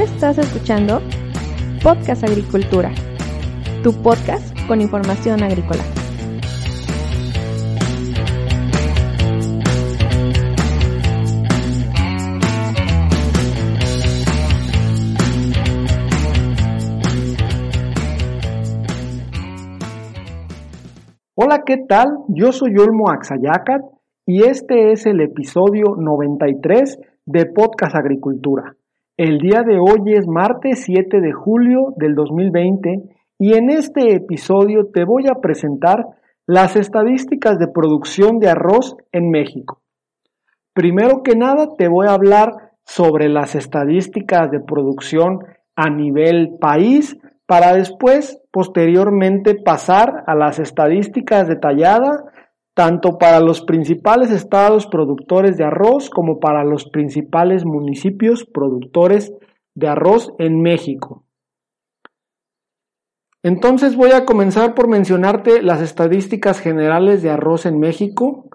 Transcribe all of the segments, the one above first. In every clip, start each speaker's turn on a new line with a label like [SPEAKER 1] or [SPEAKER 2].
[SPEAKER 1] Estás escuchando Podcast Agricultura, tu podcast con información agrícola.
[SPEAKER 2] Hola, ¿qué tal? Yo soy Olmo Axayacat y este es el episodio 93 de Podcast Agricultura. El día de hoy es martes 7 de julio del 2020 y en este episodio te voy a presentar las estadísticas de producción de arroz en México. Primero que nada te voy a hablar sobre las estadísticas de producción a nivel país para después posteriormente pasar a las estadísticas detalladas tanto para los principales estados productores de arroz como para los principales municipios productores de arroz en México. Entonces voy a comenzar por mencionarte las estadísticas generales de arroz en México.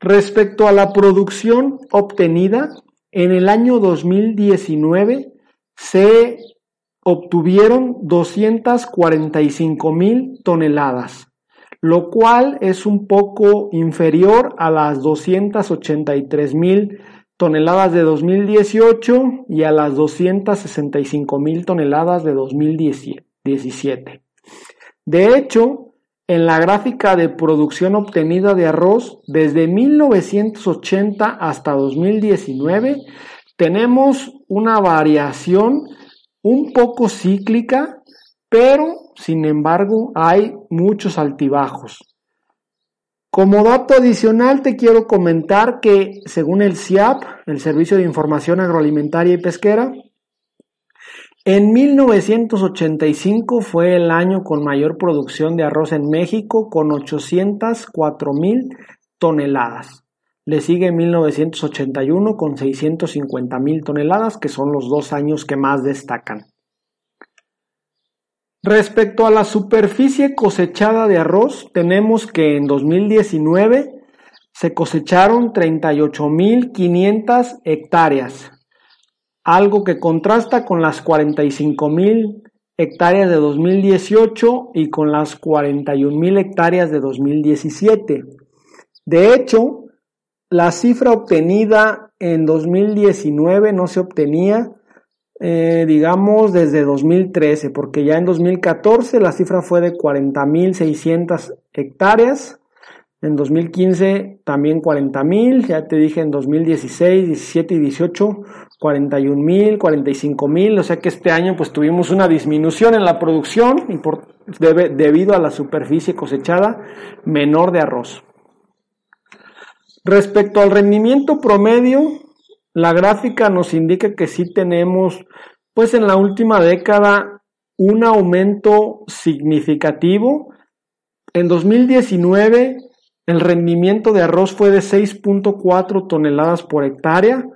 [SPEAKER 2] Respecto a la producción obtenida, en el año 2019 se obtuvieron 245 mil toneladas lo cual es un poco inferior a las 283 mil toneladas de 2018 y a las 265 mil toneladas de 2017. De hecho, en la gráfica de producción obtenida de arroz desde 1980 hasta 2019, tenemos una variación un poco cíclica, pero sin embargo, hay muchos altibajos. Como dato adicional te quiero comentar que según el CIAP, el Servicio de Información Agroalimentaria y Pesquera, en 1985 fue el año con mayor producción de arroz en México con 804 mil toneladas. Le sigue 1981 con 650 mil toneladas, que son los dos años que más destacan. Respecto a la superficie cosechada de arroz, tenemos que en 2019 se cosecharon 38.500 hectáreas, algo que contrasta con las 45.000 hectáreas de 2018 y con las 41.000 hectáreas de 2017. De hecho, la cifra obtenida en 2019 no se obtenía eh, digamos, desde 2013, porque ya en 2014 la cifra fue de 40.600 hectáreas, en 2015 también 40.000, ya te dije en 2016, 17 y 18 41.000, 45.000, o sea que este año pues tuvimos una disminución en la producción y por, debido a la superficie cosechada menor de arroz. Respecto al rendimiento promedio, la gráfica nos indica que sí tenemos, pues en la última década, un aumento significativo. En 2019, el rendimiento de arroz fue de 6.4 toneladas por hectárea,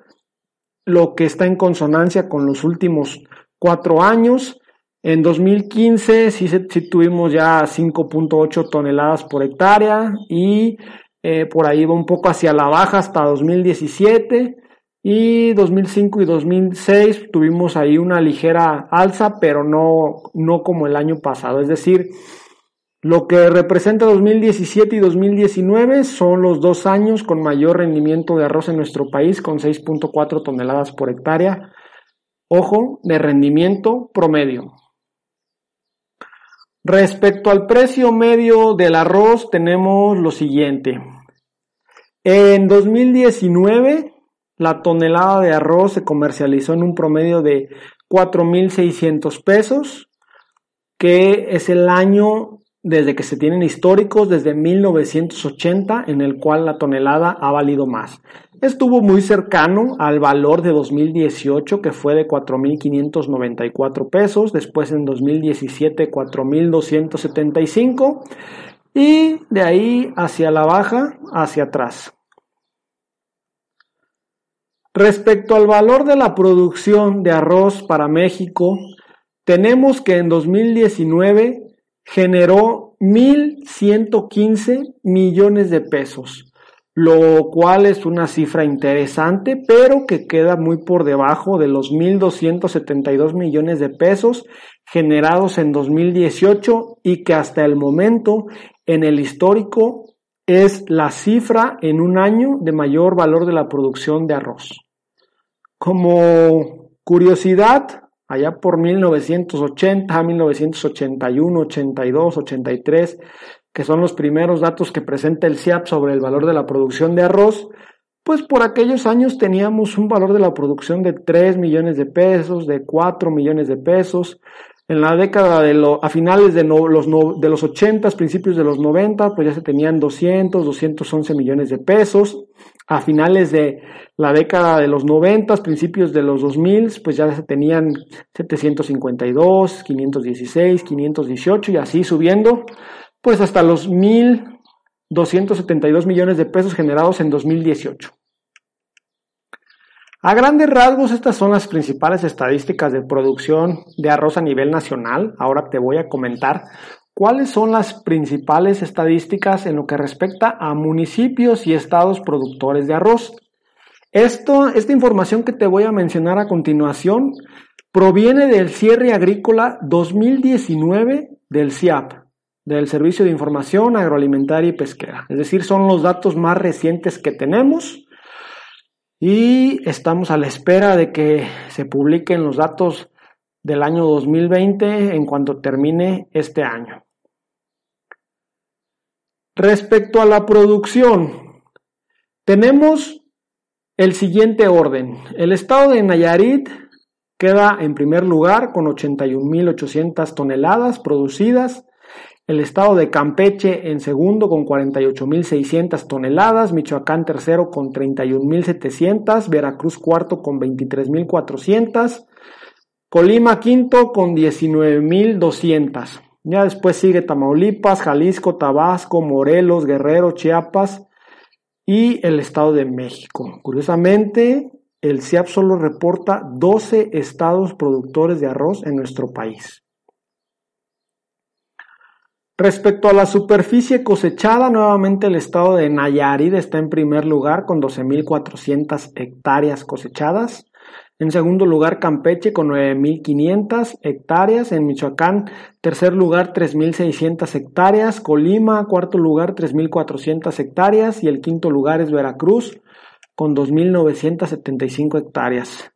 [SPEAKER 2] lo que está en consonancia con los últimos cuatro años. En 2015 sí, tuvimos ya 5.8 toneladas por hectárea y eh, por ahí va un poco hacia la baja hasta 2017. Y 2005 y 2006 tuvimos ahí una ligera alza, pero no, no como el año pasado. Es decir, lo que representa 2017 y 2019 son los dos años con mayor rendimiento de arroz en nuestro país, con 6.4 toneladas por hectárea. Ojo, de rendimiento promedio. Respecto al precio medio del arroz, tenemos lo siguiente. En 2019 la tonelada de arroz se comercializó en un promedio de 4.600 pesos, que es el año desde que se tienen históricos, desde 1980, en el cual la tonelada ha valido más. Estuvo muy cercano al valor de 2018, que fue de 4.594 pesos, después en 2017 4.275 y de ahí hacia la baja, hacia atrás. Respecto al valor de la producción de arroz para México, tenemos que en 2019 generó 1.115 millones de pesos, lo cual es una cifra interesante, pero que queda muy por debajo de los 1.272 millones de pesos generados en 2018 y que hasta el momento en el histórico es la cifra en un año de mayor valor de la producción de arroz. Como curiosidad, allá por 1980, 1981, 82, 83, que son los primeros datos que presenta el CIAP sobre el valor de la producción de arroz, pues por aquellos años teníamos un valor de la producción de 3 millones de pesos, de 4 millones de pesos, en la década de lo, a finales de, los, de los 80, principios de los 90, pues ya se tenían 200, 211 millones de pesos. A finales de la década de los 90, principios de los 2000, pues ya se tenían 752, 516, 518 y así subiendo, pues hasta los 1.272 millones de pesos generados en 2018. A grandes rasgos, estas son las principales estadísticas de producción de arroz a nivel nacional. Ahora te voy a comentar cuáles son las principales estadísticas en lo que respecta a municipios y estados productores de arroz. Esto, esta información que te voy a mencionar a continuación proviene del cierre agrícola 2019 del CIAP, del Servicio de Información Agroalimentaria y Pesquera. Es decir, son los datos más recientes que tenemos y estamos a la espera de que se publiquen los datos del año 2020 en cuanto termine este año. Respecto a la producción, tenemos el siguiente orden. El estado de Nayarit queda en primer lugar con 81.800 toneladas producidas. El estado de Campeche en segundo con 48.600 toneladas, Michoacán tercero con 31.700, Veracruz cuarto con 23.400, Colima quinto con 19.200. Ya después sigue Tamaulipas, Jalisco, Tabasco, Morelos, Guerrero, Chiapas y el Estado de México. Curiosamente, el CIAP solo reporta 12 estados productores de arroz en nuestro país. Respecto a la superficie cosechada, nuevamente el estado de Nayarit está en primer lugar con 12.400 hectáreas cosechadas. En segundo lugar, Campeche con 9.500 hectáreas. En Michoacán, tercer lugar, 3.600 hectáreas. Colima, cuarto lugar, 3.400 hectáreas. Y el quinto lugar es Veracruz con 2.975 hectáreas.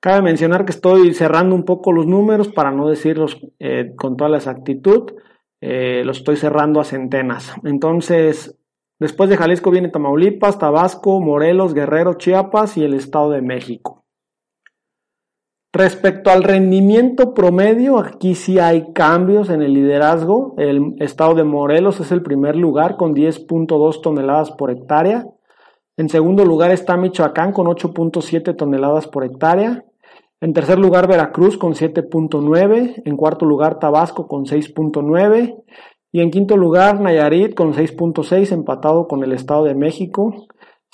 [SPEAKER 2] Cabe mencionar que estoy cerrando un poco los números para no decirlos eh, con toda la exactitud. Eh, lo estoy cerrando a centenas. Entonces, después de Jalisco viene Tamaulipas, Tabasco, Morelos, Guerrero, Chiapas y el Estado de México. Respecto al rendimiento promedio, aquí sí hay cambios en el liderazgo. El estado de Morelos es el primer lugar con 10.2 toneladas por hectárea. En segundo lugar está Michoacán con 8.7 toneladas por hectárea. En tercer lugar, Veracruz con 7.9. En cuarto lugar, Tabasco con 6.9. Y en quinto lugar, Nayarit con 6.6, empatado con el Estado de México,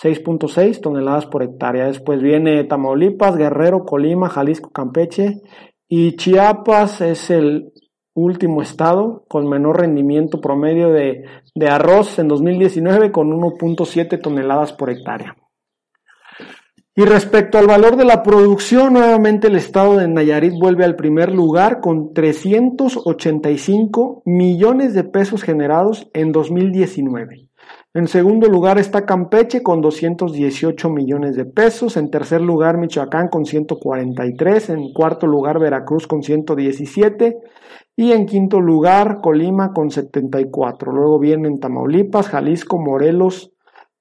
[SPEAKER 2] 6.6 toneladas por hectárea. Después viene Tamaulipas, Guerrero, Colima, Jalisco, Campeche. Y Chiapas es el último estado con menor rendimiento promedio de, de arroz en 2019 con 1.7 toneladas por hectárea. Y respecto al valor de la producción, nuevamente el estado de Nayarit vuelve al primer lugar con 385 millones de pesos generados en 2019. En segundo lugar está Campeche con 218 millones de pesos. En tercer lugar Michoacán con 143. En cuarto lugar Veracruz con 117. Y en quinto lugar Colima con 74. Luego vienen Tamaulipas, Jalisco, Morelos,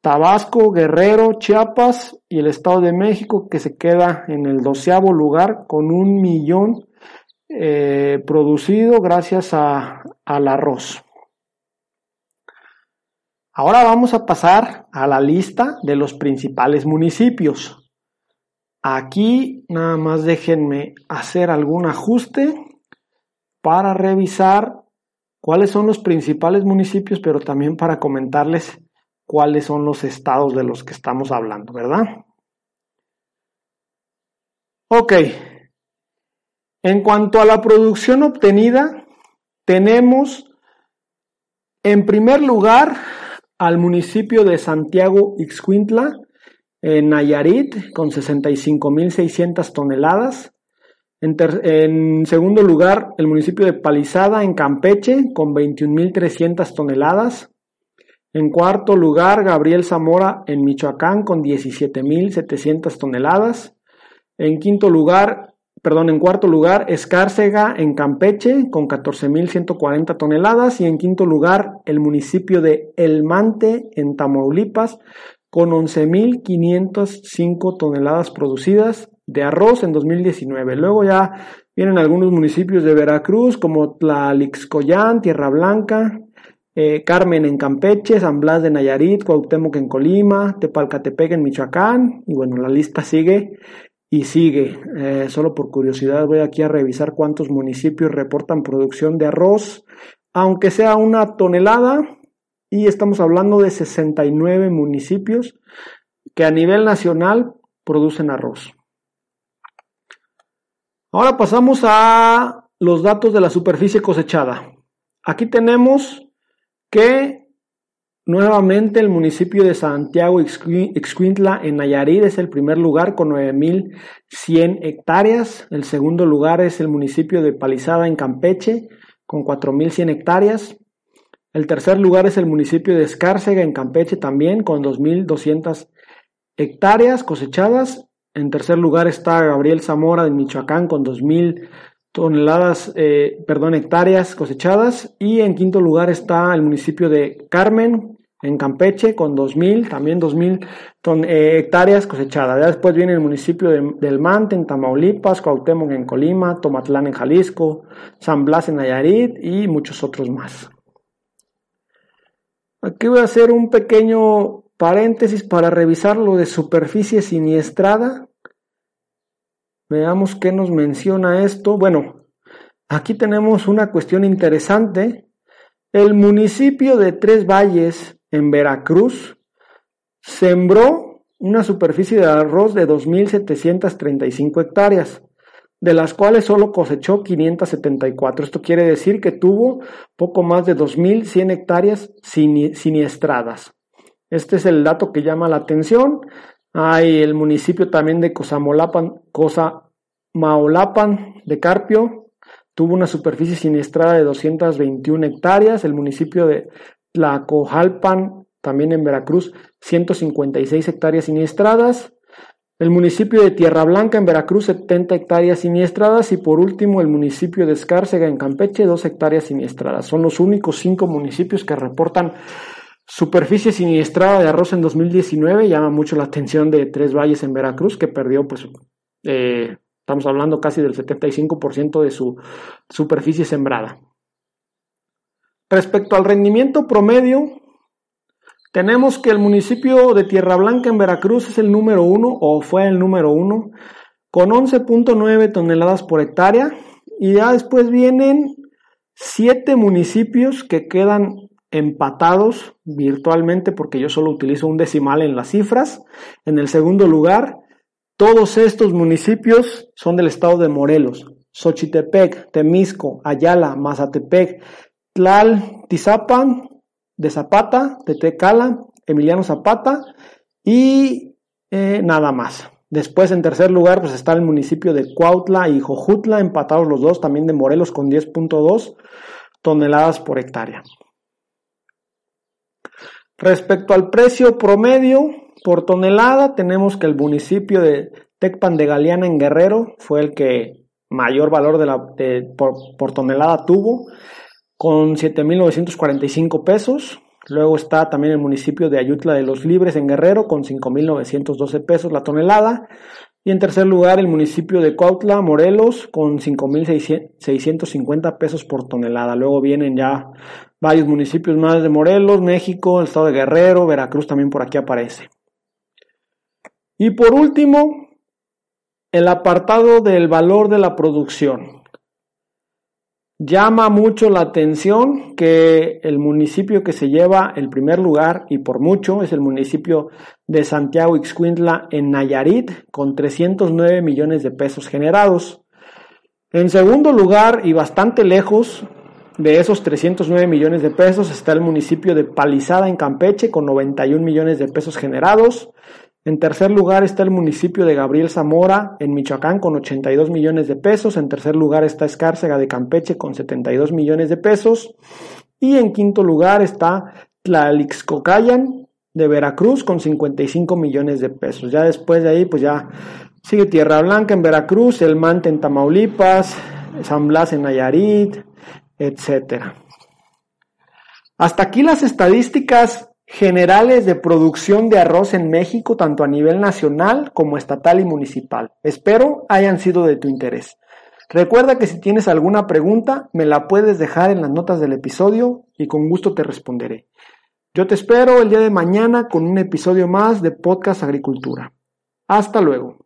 [SPEAKER 2] Tabasco, Guerrero, Chiapas y el Estado de México que se queda en el doceavo lugar con un millón eh, producido gracias a, al arroz. Ahora vamos a pasar a la lista de los principales municipios. Aquí nada más déjenme hacer algún ajuste para revisar cuáles son los principales municipios, pero también para comentarles cuáles son los estados de los que estamos hablando, ¿verdad? Ok. En cuanto a la producción obtenida, tenemos en primer lugar al municipio de Santiago Ixcuintla, en Nayarit, con 65.600 toneladas. En, en, segundo lugar, el municipio de Palizada, en Campeche, con 21.300 toneladas. En cuarto lugar, Gabriel Zamora, en Michoacán, con 17.700 toneladas. En quinto lugar, perdón, en cuarto lugar, Escárcega en Campeche con 14.140 toneladas y en quinto lugar el municipio de El Mante en Tamaulipas con 11.505 toneladas producidas de arroz en 2019. Luego ya vienen algunos municipios de Veracruz como Tlalixcoyán, Tierra Blanca, eh, Carmen en Campeche, San Blas de Nayarit, Cuauhtémoc en Colima, Tepalcatepec en Michoacán y bueno, la lista sigue y sigue. Eh, solo por curiosidad voy aquí a revisar cuántos municipios reportan producción de arroz, aunque sea una tonelada, y estamos hablando de 69 municipios que a nivel nacional producen arroz. Ahora pasamos a los datos de la superficie cosechada. Aquí tenemos que Nuevamente el municipio de Santiago Ixcuintla en Nayarit es el primer lugar con 9.100 hectáreas. El segundo lugar es el municipio de Palizada en Campeche con 4.100 hectáreas. El tercer lugar es el municipio de Escárcega en Campeche también con 2.200 hectáreas cosechadas. En tercer lugar está Gabriel Zamora de Michoacán con 2.000 toneladas, eh, perdón, hectáreas cosechadas. Y en quinto lugar está el municipio de Carmen, en Campeche, con 2.000, también 2.000 eh, hectáreas cosechadas. Después viene el municipio de, del Mante, en Tamaulipas, Cuauhtémoc en Colima, Tomatlán en Jalisco, San Blas en Nayarit y muchos otros más. Aquí voy a hacer un pequeño paréntesis para revisar lo de superficie siniestrada Veamos qué nos menciona esto. Bueno, aquí tenemos una cuestión interesante. El municipio de Tres Valles, en Veracruz, sembró una superficie de arroz de 2.735 hectáreas, de las cuales solo cosechó 574. Esto quiere decir que tuvo poco más de 2.100 hectáreas siniestradas. Este es el dato que llama la atención. Hay el municipio también de Cosamolapan, Maolapan de Carpio, tuvo una superficie siniestrada de 221 hectáreas. El municipio de Tlacojalpan, también en Veracruz, 156 hectáreas siniestradas. El municipio de Tierra Blanca en Veracruz, 70 hectáreas siniestradas. Y por último, el municipio de Escárcega en Campeche, 2 hectáreas siniestradas. Son los únicos cinco municipios que reportan Superficie siniestrada de arroz en 2019 llama mucho la atención de Tres Valles en Veracruz, que perdió, pues, eh, estamos hablando casi del 75% de su superficie sembrada. Respecto al rendimiento promedio, tenemos que el municipio de Tierra Blanca en Veracruz es el número uno, o fue el número uno, con 11.9 toneladas por hectárea, y ya después vienen siete municipios que quedan empatados virtualmente porque yo solo utilizo un decimal en las cifras. En el segundo lugar, todos estos municipios son del estado de Morelos. Xochitepec, Temisco, Ayala, Mazatepec, Tlal, Tizapan, de Zapata, de Tecala, Emiliano Zapata y eh, nada más. Después, en tercer lugar, pues está el municipio de Cuautla y Jojutla, empatados los dos, también de Morelos con 10.2 toneladas por hectárea. Respecto al precio promedio por tonelada, tenemos que el municipio de Tecpan de Galeana en Guerrero fue el que mayor valor de la, por, tonelada tuvo, con 7.945 pesos. Luego está también el municipio de Ayutla de los Libres en Guerrero con 5.912 pesos la tonelada. Y en tercer lugar el municipio de Cuautla, Morelos, con 5.650 pesos por tonelada. Luego vienen ya varios municipios más de Morelos, México, el estado de Guerrero, Veracruz también por aquí aparece. Y por último, el apartado del valor de la producción. Llama mucho la atención que el municipio que se lleva el primer lugar y por mucho es el municipio de Santiago Ixcuintla en Nayarit con 309 millones de pesos generados. En segundo lugar y bastante lejos De esos 309 millones de pesos está el municipio de Palizada en Campeche con 91 millones de pesos generados. En tercer lugar está el municipio de Gabriel Zamora en Michoacán con 82 millones de pesos. En tercer lugar está Escárcega de Campeche con 72 millones de pesos. Y en quinto lugar está Tlalixcocayan de Veracruz con 55 millones de pesos. Ya después de ahí, pues ya sigue Tierra Blanca en Veracruz, El Mante en Tamaulipas, San Blas en Nayarit, etcétera. Hasta aquí las estadísticas generales de producción de arroz en México, tanto a nivel nacional como estatal y municipal. Espero hayan sido de tu interés. Recuerda que si tienes alguna pregunta, me la puedes dejar en las notas del episodio y con gusto te responderé. Yo te espero el día de mañana con un episodio más de Podcast Agricultura. Hasta luego.